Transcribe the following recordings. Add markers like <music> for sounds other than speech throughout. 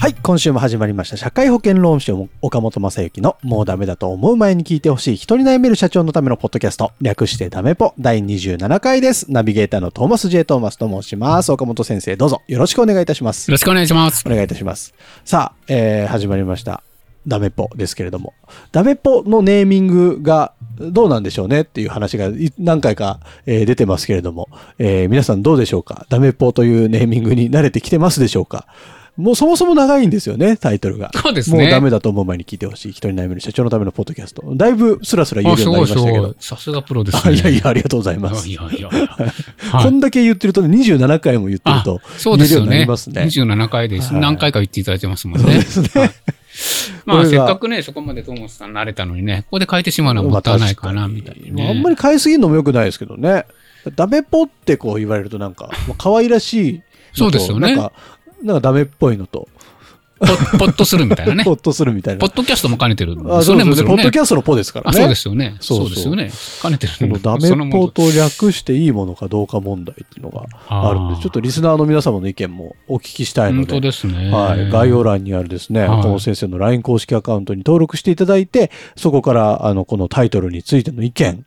はい、今週も始まりました。社会保険労務士岡本正幸のもうダメだと思う前に聞いてほしい人に悩める社長のためのポッドキャスト、略してダメポ第27回です。ナビゲーターのトーマス J. トーマスと申します。岡本先生、どうぞよろしくお願いいたします。よろしくお願いします。お願いいたします。さあ、えー、始まりました。ダメポですけれども、ダメポのネーミングがどうなんでしょうね？っていう話が何回か、えー、出てますけれども、えー、皆さんどうでしょうか？ダメポというネーミングに慣れてきてますでしょうか？もうそもそも長いんですよね、タイトルが。そうですね。もうダメだと思う前に聞いてほしい。人に悩める社長のためのポッドキャスト。だいぶスラスラ言えるようになりましたけど。さすがプロですね。いやいや、ありがとうございます。いやいや <laughs> こんだけ言ってると、ね、27回も言ってると、そうですよね。ますね。27回です。何回か言っていただいてますもんね。そうですね。まあ、せっかくね、そこまでトーマスさん慣れたのにね、ここで変えてしまうのはもったいないかな、みたいな、ね。あんまり変えすぎるのも良くないですけどね。ダメポってこう言われるとなんか、可愛らしい。そうですよね。なんか、なんかダメっぽいのと。ポッとするみたいなね。ポッとするみたいな。ポッドキャストも兼ねてるんですよね。ポッドキャストのポですからね。そうですよね。そうですよね。兼ねてるこのダメポと略していいものかどうか問題っていうのがあるんで、ちょっとリスナーの皆様の意見もお聞きしたいので。本当ですね。はい。概要欄にあるですね、岡本先生の LINE 公式アカウントに登録していただいて、そこから、あの、このタイトルについての意見、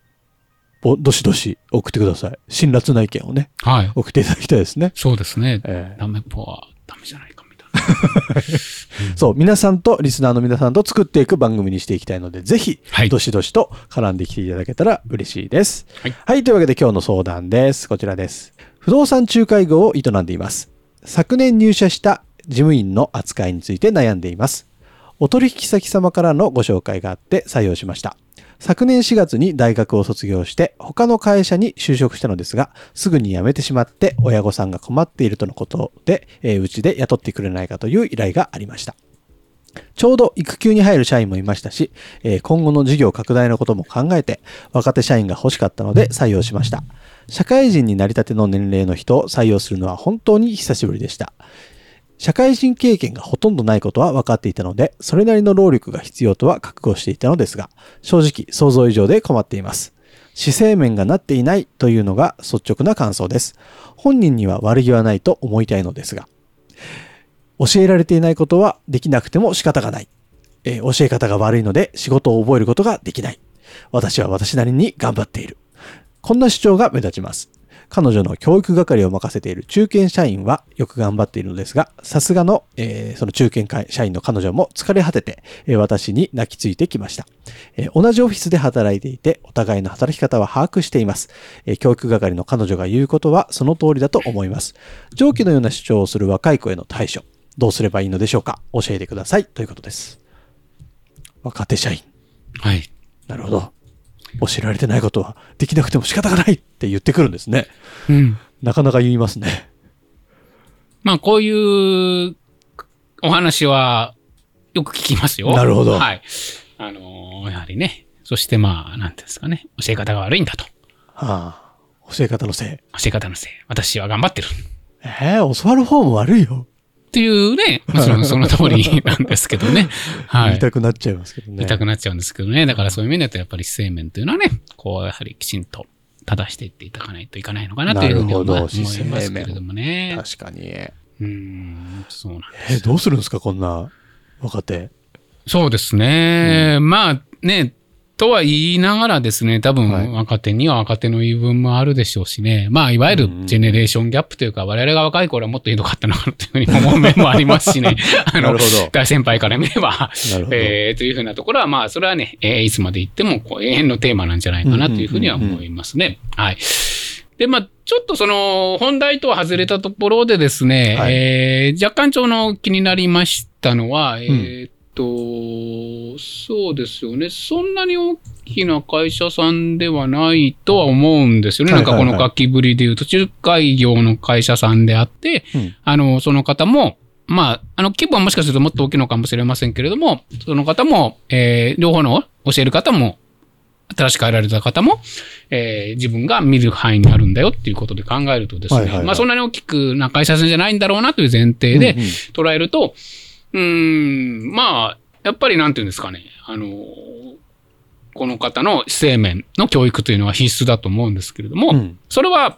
どしどし送ってください。辛辣な意見をね。はい。送っていただきたいですね。そうですね。えー、ダメポはダメじゃないか。<laughs> そう、皆さんと、リスナーの皆さんと作っていく番組にしていきたいので、ぜひ、はい、どしどしと絡んできていただけたら嬉しいです。はい、はい。というわけで今日の相談です。こちらです。不動産仲介業を営んでいます。昨年入社した事務員の扱いについて悩んでいます。お取引先様からのご紹介があって採用しました。昨年4月に大学を卒業して他の会社に就職したのですが、すぐに辞めてしまって親御さんが困っているとのことで、えー、うちで雇ってくれないかという依頼がありました。ちょうど育休に入る社員もいましたし、えー、今後の事業拡大のことも考えて、若手社員が欲しかったので採用しました。社会人になりたての年齢の人を採用するのは本当に久しぶりでした。社会人経験がほとんどないことは分かっていたので、それなりの労力が必要とは覚悟していたのですが、正直想像以上で困っています。姿勢面がなっていないというのが率直な感想です。本人には悪気はないと思いたいのですが、教えられていないことはできなくても仕方がない。えー、教え方が悪いので仕事を覚えることができない。私は私なりに頑張っている。こんな主張が目立ちます。彼女の教育係を任せている中堅社員はよく頑張っているのですが、さすがの、えー、その中堅社員の彼女も疲れ果てて、えー、私に泣きついてきました、えー、同じオフィスで働いていて、お互いの働き方は把握しています、え教育係の彼女が言うことはその通りだと思います。上記のような主張をする若い子への対処、どうすればいいのでしょうか？教えてください。ということです。若手社員。はい。なるほど。教えられてないことはできなくても仕方がないって言ってくるんですね。うん。なかなか言いますね。まあ、こういうお話はよく聞きますよ。なるほど。はい。あのー、やはりね。そしてまあ、なんていうんですかね。教え方が悪いんだと。はあ。教え方のせい。教え方のせい。私は頑張ってる。ええー、教わる方も悪いよ。っていうね、<laughs> もちろんその通りなんですけどね。<laughs> はい。言いたくなっちゃいますけどね。言いたくなっちゃうんですけどね。だからそういう面だとやっぱり姿勢面というのはね、こうやはりきちんと正していっていただかないといかないのかなというふうに思いますけれどもね。確かに。うん、そうなんです。え、どうするんですか、こんな若手。そうですね。うん、まあね、とは言いながらですね、多分若手には若手の言い分もあるでしょうしね。まあ、いわゆるジェネレーションギャップというか、我々が若い頃はもっとひどかったのかなというふうに思う面もありますしね。<laughs> あの、大先輩から見れば、えー、というふうなところは、まあ、それはね、えー、いつまで言ってもこう永遠のテーマなんじゃないかなというふうには思いますね。はい。で、まあ、ちょっとその、本題とは外れたところでですね、はい、えー、若干ちょの気になりましたのは、えー、っと、そうですよね。そんなに大きな会社さんではないとは思うんですよね。はいはいはいなんかこの書きぶりで言うと、仲介業の会社さんであって、うんあの、その方も、まあ、あの、規模はもしかするともっと大きいのかもしれませんけれども、その方も、えー両方の教える方も、新しく入られた方も、えー自分が見る範囲になるんだよっていうことで考えるとですね、はいはいはいまあそんなに大きくな会社さんじゃないんだろうなという前提でうんうん捉えると、うーん、まあ、やっぱりなんていうんですかね、あの、この方の姿勢面の教育というのは必須だと思うんですけれども、うん。それは、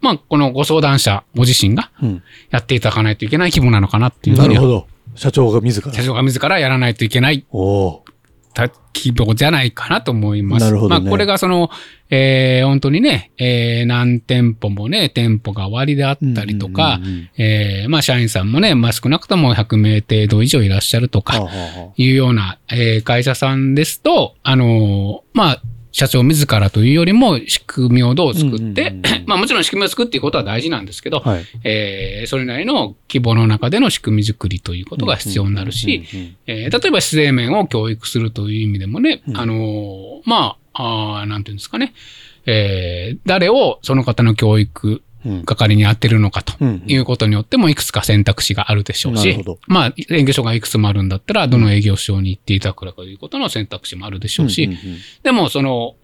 まあ、このご相談者ご自身がうん。やっていただかないといけない規模なのかなっていうふうには、なるほど。社長が自ら。社長が自らやらないといけない。おおた規模じゃないかなと思います。なるほどねまあ、これがその、えー本当にね、えー何店舗もね、店舗が終わりであー。ったりとか、えーまあ、社員さんもね、まあ、少なくとも100名程度以上いらっしゃるとか、いうような、えー会社さんですと、あのーまあ、社長自らというよりも仕組みをどう作って、<coughs> まあもちろん仕組みを作っていくことは大事なんですけど、はい。えーそれなりの規模の中での仕組み作りということが必要になるし、例えば姿勢面を教育するという意味でもね、うん。あのーまあ、あーなんていうんですかね、えー誰をその方の教育うん係に当てるのかということによってもいくつか選択肢があるでしょうしまあ、営業所がいくつもあるんだったら、どの営業所に行っていただくかということの選択肢もあるでしょうし、でも、その、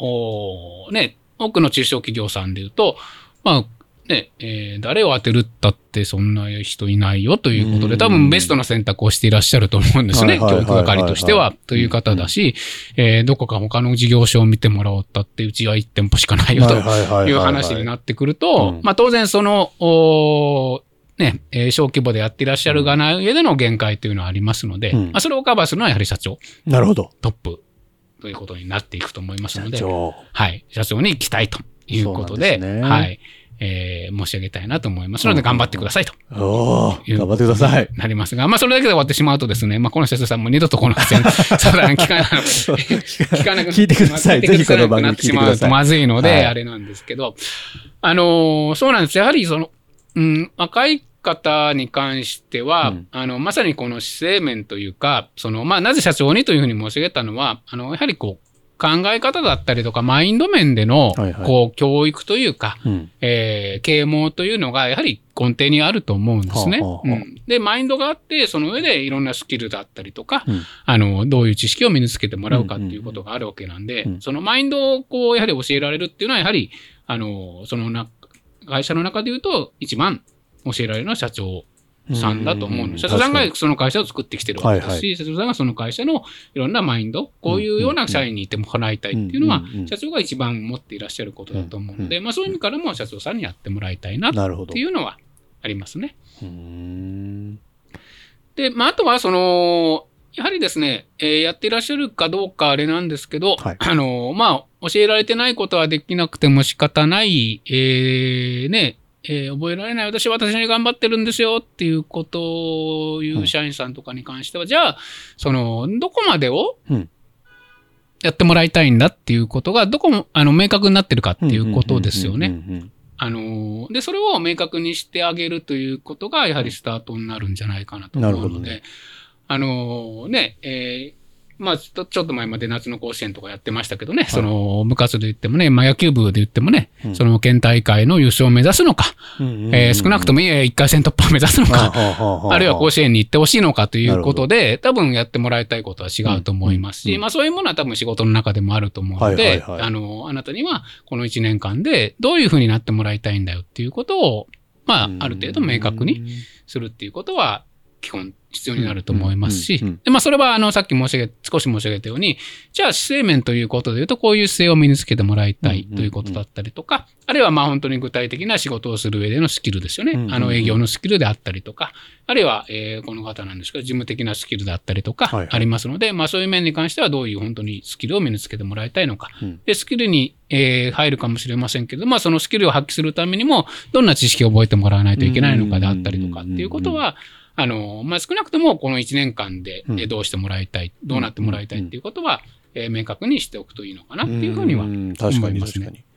ね、多くの中小企業さんで言うと、まあ、ね、えー誰を当てるったってそんな人いないよということで、うん。多分ベストな選択をしていらっしゃると思うんですね。教育係としては、という方だし、えーどこか他の事業所を見てもらおうったって、うちは1店舗しかないよとはいう話になってくると、うん。まあ当然その、おーね、えー小規模でやっていらっしゃるがな上での限界というのはありますので、うん。まあそれをカバーするのはやはり社長、なるほど。トップ。ということになっていくと思いますので、社長。はい、社長に行きたいということで、ですね。はい、えー申し上げたいなと思います。ので、うん頑張ってくださいと。頑張ってください。なりますが、まあ、それだけで終わってしまうとですね、まあ、この社長さんも二度とこの相談聞かな聞かなく聞いてください。聞てくだぜひこの番組なってしまうとまずいので、はい。あれなんですけど、あのーそうなんです。やはりその、うん、若い方に関しては、うん。あの、まさにこの姿勢面というか、その、まあ、なぜ社長にというふうに申し上げたのは、あの、やはりこう、考え方だったりとか、マインド面での、はいはい。こう、教育というか、うん。えー啓蒙というのがやはり根底にあると思うんですね。はあはあはあ。うん。で、マインドがあって、その上でいろんなスキルだったりとか、うん。あの、どういう知識を身につけてもらうかっていうことがあるわけなんで、うん。そのマインドをこう、やはり教えられるっていうのは、やはり、あの、そのな、会社の中で言うと、一番教えられるのは社長さんだと思うの。社長さんがその会社を作ってきてるわけですし、はい社長さんがその会社のいろんなマインド、こういうような社員にいてもらいたいっていうのは社長が一番持っていらっしゃることだと思うので、うまあそういう意味からも社長さんにやってもらいたいなっなるほど。ていうのはありますね。で、まああとはその、やはりですね、えーやっていらっしゃるかどうかあれなんですけど、はいあの、まあ、教えられてないことはできなくても仕方ない、えーね、えー覚えられない。私は私に頑張ってるんですよっていうことを言う社員さんとかに関しては、じゃあ、その、どこまでをうん。やってもらいたいんだっていうことが、どこも、あの、明確になってるかっていうことですよね。うんうんうんうんあの、で、それを明確にしてあげるということが、やはりスタートになるんじゃないかなと思うので、なるほどね。あのね、えーまあちょっと、前まで夏の甲子園とかやってましたけどね、その、部活で言ってもね、まあ野球部で言ってもね、うん。その県大会の優勝を目指すのか、うんうんうんえー少なくとも1回戦突破を目指すのか、あるいは甲う子園に行ってほしいのかということで、多分やってもらいたいことは違うと思いますし、うん。うん。まあそういうものは多分仕事の中でもあると思うのはいで、はいはい。あの、あなたにはこの1年間でどういうふうになってもらいたいんだよっていうことを、まあある程度明確にするっていうことは基本必要になると思いますしでまあそれはあのさっき申し上げ、少し申し上げたように、じゃあ姿勢面ということで言うとこういう姿勢を身につけてもらいたいということだったりとか、あるいはまあ本当に具体的な仕事をする上でのスキルですよね。あの営業のスキルであったりとか、あるいは、えーこの方なんですけど、事務的なスキルであったりとかはいはい。ありますので、まあそういう面に関してはどういう本当にスキルを身につけてもらいたいのか。うん。で、スキルに、えー入るかもしれませんけど、まあそのスキルを発揮するためにも、どんな知識を覚えてもらわないといけないのかであったりとかっていうことは、あの、まあ少なくともこの1年間で、どうしてもらいたい、どうなってもらいたいっていうことは、えー明確にしておくといいのかなっていうふうにはん。確か思いますね。に確かに。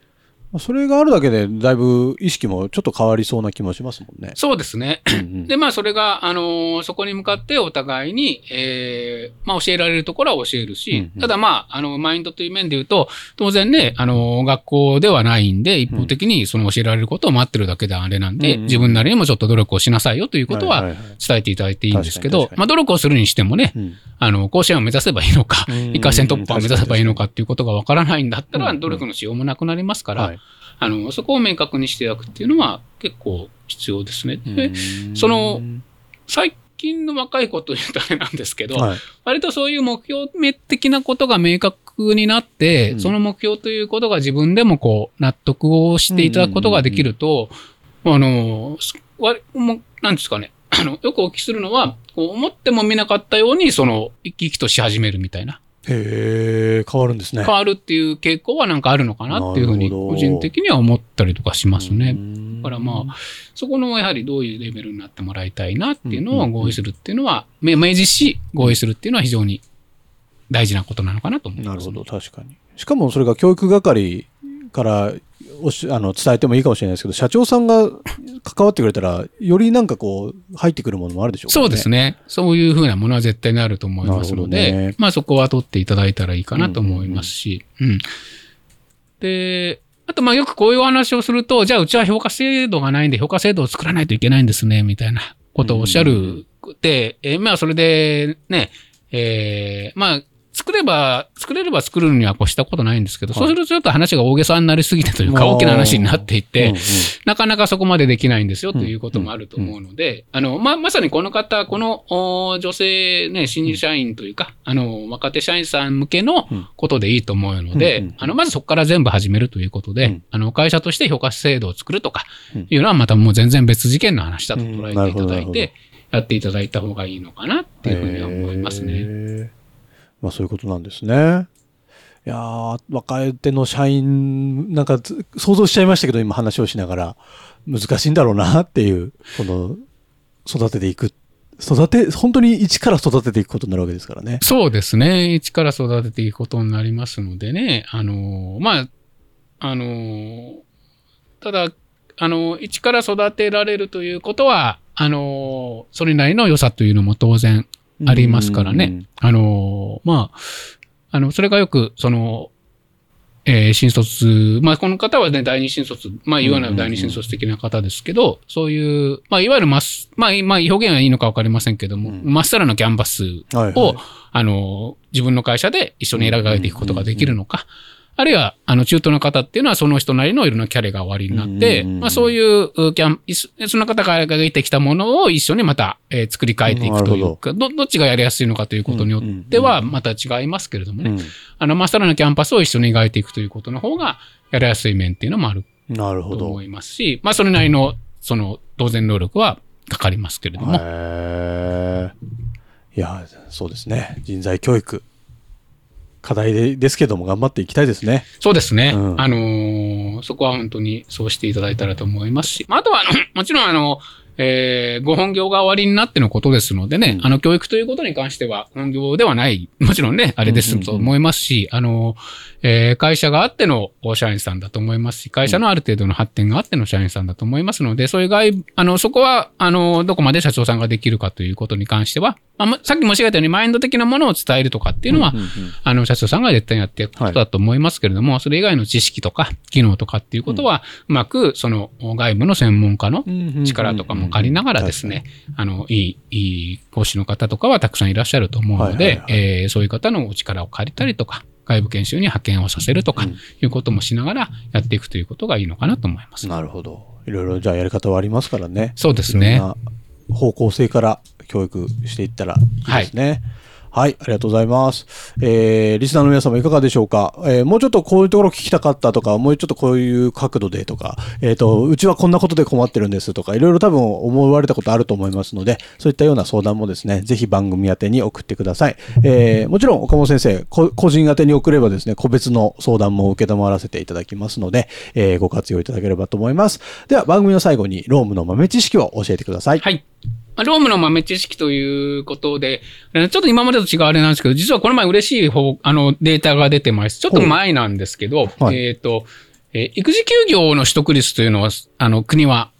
それがあるだけで、だいぶ意識もちょっと変わりそうな気もしますもんね。そうですね。うんうん。で、まあ、それが、あのーそこに向かってお互いに、えーまあ、教えられるところは教えるし、うんうん。ただ、まあ、あの、マインドという面で言うと、当然ね、あのー学校ではないんで、一方的にその教えられることを待ってるだけであれなんで、うんうん。自分なりにもちょっと努力をしなさいよということは伝えていただいていいんですけどまあ、努力をするにしてもね、うん。あの、甲子園を目指せばいいのかうん、一回戦突破を目指せばいいのかっていうことがわからないんだったら、努力のしようもなくなりますから、はいあの、そこを明確にしていくっていうのは結構必要ですね。でうん。その最近の若い子というとあれなんですけど、はい。割とそういう目標的なことが明確になって、うん。その目標ということが自分でもこう納得をしていただくことができると、あの、すわもうなんですかね、あの、よくお聞きするのは、こう思っても見なかったように、その、生き生きとし始めるみたいな、へえ、変わるんですね。変わるっていう傾向はなんかあるのかなっていうふうに、個人的には思ったりとかしますね。だだからまあ、そこのやはりどういうレベルになってもらいたいなっていうのうんうんうんを合意するっていうのは、め明示し合意するっていうのは非常に大事なことなのかなと思います、なるほど、確かに。しかもそれが教育係からおしあの伝えてもいいかもしれないですけど、社長さんが関わってくれたら、よりなんかこう、入ってくるものもあるでしょうそうですね。ね。そういうふうなものは絶対になると思いますので、ねまあそこは取っていただいたらいいかなと思いますし、うんで、あとまあよくこういうお話をすると、じゃあうちは評価制度がないんで評価制度を作らないといけないんですね、みたいなことをおっしゃる。で、えーまあそれでね、えーまあ作れば、作れれば作るには越したことないんですけど、はい。そうするとちょっと話が大げさになりすぎてというか、大きな話になっていって、うんうん。なかなかそこまでできないんですよということもあると思うので、あの、ま、まさにこの方、このお女性ね、新入社員というか、あの、若手社員さん向けのうんことでいいと思うので、うんうんあの、まずそこから全部始めるということで、うん。あの、会社として評価制度を作るとかうん。いうのはまたもう全然別事件の話だと捉えていただいて、やっていただいた方がいいのかなっていうふうには思いますへね。ーまあそういうことなんですね。いやー若手の社員、なんかつ想像しちゃいましたけど、今話をしながら、難しいんだろうなっていう、この、育てていく。育て、本当に一から育てていくことになるわけですからね。そうですね。一から育てていくことになりますのでね。あの、まあ、あの、ただ、あの、一から育てられるということは、あの、それなりの良さというのも当然ありますからね。あの、まあ、あの、それがよく、その、えー新卒、まあ、この方はね、第二新卒、まあ、いわゆる第二新卒的な方ですけど、そういう、まあ、いわゆるマス、まあ、まあ、表現はいいのかわかりませんけども、うんまっさらなキャンバスうん。はい、を、はい。あの、自分の会社で一緒に選ばれていくことができるのか、あるいは、あの、中途の方っていうのはその人なりのいろんなキャリアが終わりになって、うんうんうんまあそういううキャン、いそその方から得てきたものを一緒にまた、えー作り変えていくというか、ど、どっちがやりやすいのかということによってはまた違いますけれどもね、うんあの、まっさらなキャンパスを一緒に描いていくということの方が、やりやすい面っていうのもあるなるほど。と思いますし、まあそれなりの、その、当然能力はかかりますけれども、いや、そうですね。人材教育。課題でですけども頑張っていきたいですね。そうですね。うんあのーそこは本当にそうしていただいたらと思いますし、まああとは、あの、もちろんあの、えーご本業が終わりになってのことですのでね、うん。あの、教育ということに関しては、本業ではない、もちろんね、あれですと思いますし、あの、えー会社があっての社員さんだと思いますし、会社のある程度の発展があっての社員さんだと思いますので、そういう外部、あの、そこは、あの、どこまで社長さんができるかということに関しては、まあま、さっき申し上げたように、マインド的なものを伝えるとかっていうのは、うんうんうん。あの、社長さんが絶対にやっていくことだと思いますけれども、それ以外の知識とか、機能とかっていうことは、うまく、その、外部の専門家の力とかも借りながらですね、あの、いい、いい講師の方とかはたくさんいらっしゃると思うのでえーそういう方のお力を借りたりとか、外部研修に派遣をさせるとかうん、いうこともしながらやっていくということがいいのかなと思います。なるほど。いろいろじゃあやり方はありますからね。そうですねいろんな方向性から教育していったらいいですね。はい、はいありがとうございます。えー、リスナーの皆様いかがでしょうか、えーもうちょっとこういうところ聞きたかったとか、もうちょっとこういう角度でとか、えっ、と、うちはこんなことで困ってるんですとか、いろいろ多分思われたことあると思いますので、そういったような相談もですね、ぜひ番組宛に送ってください。えーもちろん岡本先生、個人宛に送ればですね、個別の相談も受け止まらせていただきますので、えーご活用いただければと思います。では番組の最後にロームの豆知識を教えてください。はい。まあロームの豆知識ということで、えーちょっと今までと違うあれなんですけど、実はこの前嬉しい方、あの、データが出てます。ちょっと前なんですけど、はい。えっ、と、えー育児休業の取得率というのは、あの、国は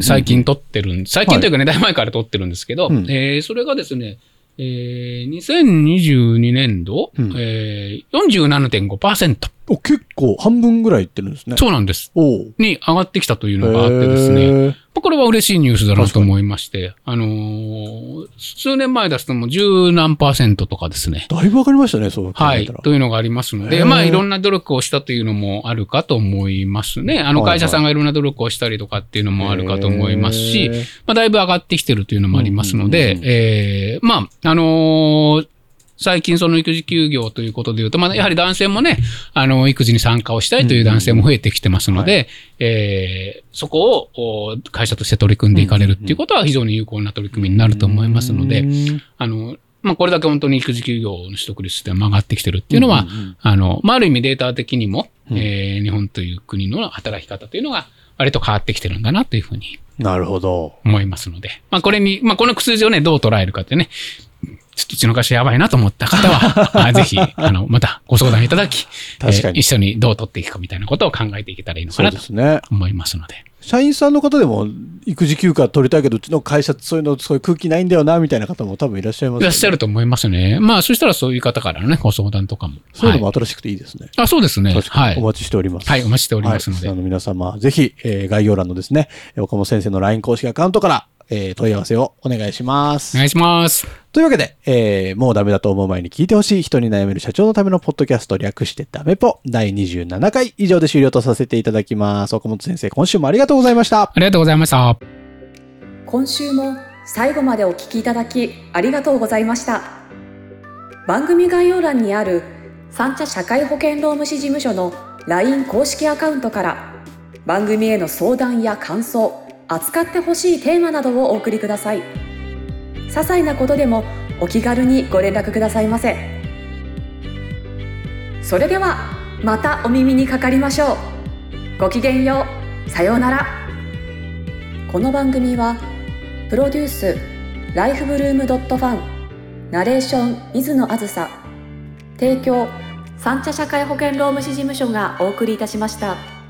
最近取ってるん、最近というかね、だいぶ前から取ってるんですけど、うん。えーそれがですね、えー、2022年度、うん。えー、47.5%。お結構半分ぐらいいってるんですね。そうなんです。に上がってきたというのがあってですね。これは嬉しいニュースだなと思いまして、あのー数年前出すともう十何パーセントとかですね。だいぶわかりましたね、そう考はい。というのがありますので、まあいろんな努力をしたというのもあるかと思いますね。あの会社さんがいろんな努力をしたりとかっていうのもあるかと思いますしまあだいぶ上がってきてるというのもありますのでえーまあ、あのー最近その育児休業ということで言うと、まあ、やはり男性もね、あの、育児に参加をしたいという男性も増えてきてますので、えーそこをお会社として取り組んでいかれるっていうことは非常に有効な取り組みになると思いますので、うん。あの、まあ、これだけ本当に育児休業の取得率って上がってきてるっていうのは、うんうんうん。あの、まあ、ある意味データ的にも、うん。えー日本という国の働き方というのが割と変わってきてるんだなというふうになるほど。思いますので、まあ、これに、まあ、この数字をね、どう捉えるかってね、ちょっとうちの会社やばいなと思った方は、<laughs> あぜひ、あの、またご相談いただき、確かにえー一緒にどう取っていくかみたいなことを考えていけたらいいのかなとですね。思いますので。社員さんの方でも育児休暇取りたいけど、うちの会社そういうの、そういう空気ないんだよな、みたいな方も多分いらっしゃいますよねいらっしゃると思いますね。まあ、そしたらそういう方からのね、ご相談とかも。そういうのもはい新しくていいですね。あ、そうですね。はい。待ちしております。はい、お待ちしておりますので。はい、あの皆様、ぜひ、えー概要欄のですね、岡本先生の LINE 公式アカウントから、えー問い合わせをお願いしますお。願いします。というわけで、えーもうダメだと思う前に聞いてほしい人に悩める社長のためのポッドキャスト略してダメポ第27回以上で終了とさせていただきます。岡本先生、今週もありがとうございました。ありがとうございました。今週も最後までお聞きいただきありがとうございました番組概要欄にある三茶社会保険労務士事務所の LINE 公式アカウントから番組への相談や感想扱ってほしいテーマなどをお送りください。些細なことでもお気軽にご連絡くださいませ。それではまたお耳にかかりましょう。ごきげんよう。さようなら。この番組はプロデュースライフブルームドットファンナレーション水野あずさ提供三茶社会保険労務士事務所がお送りいたしました。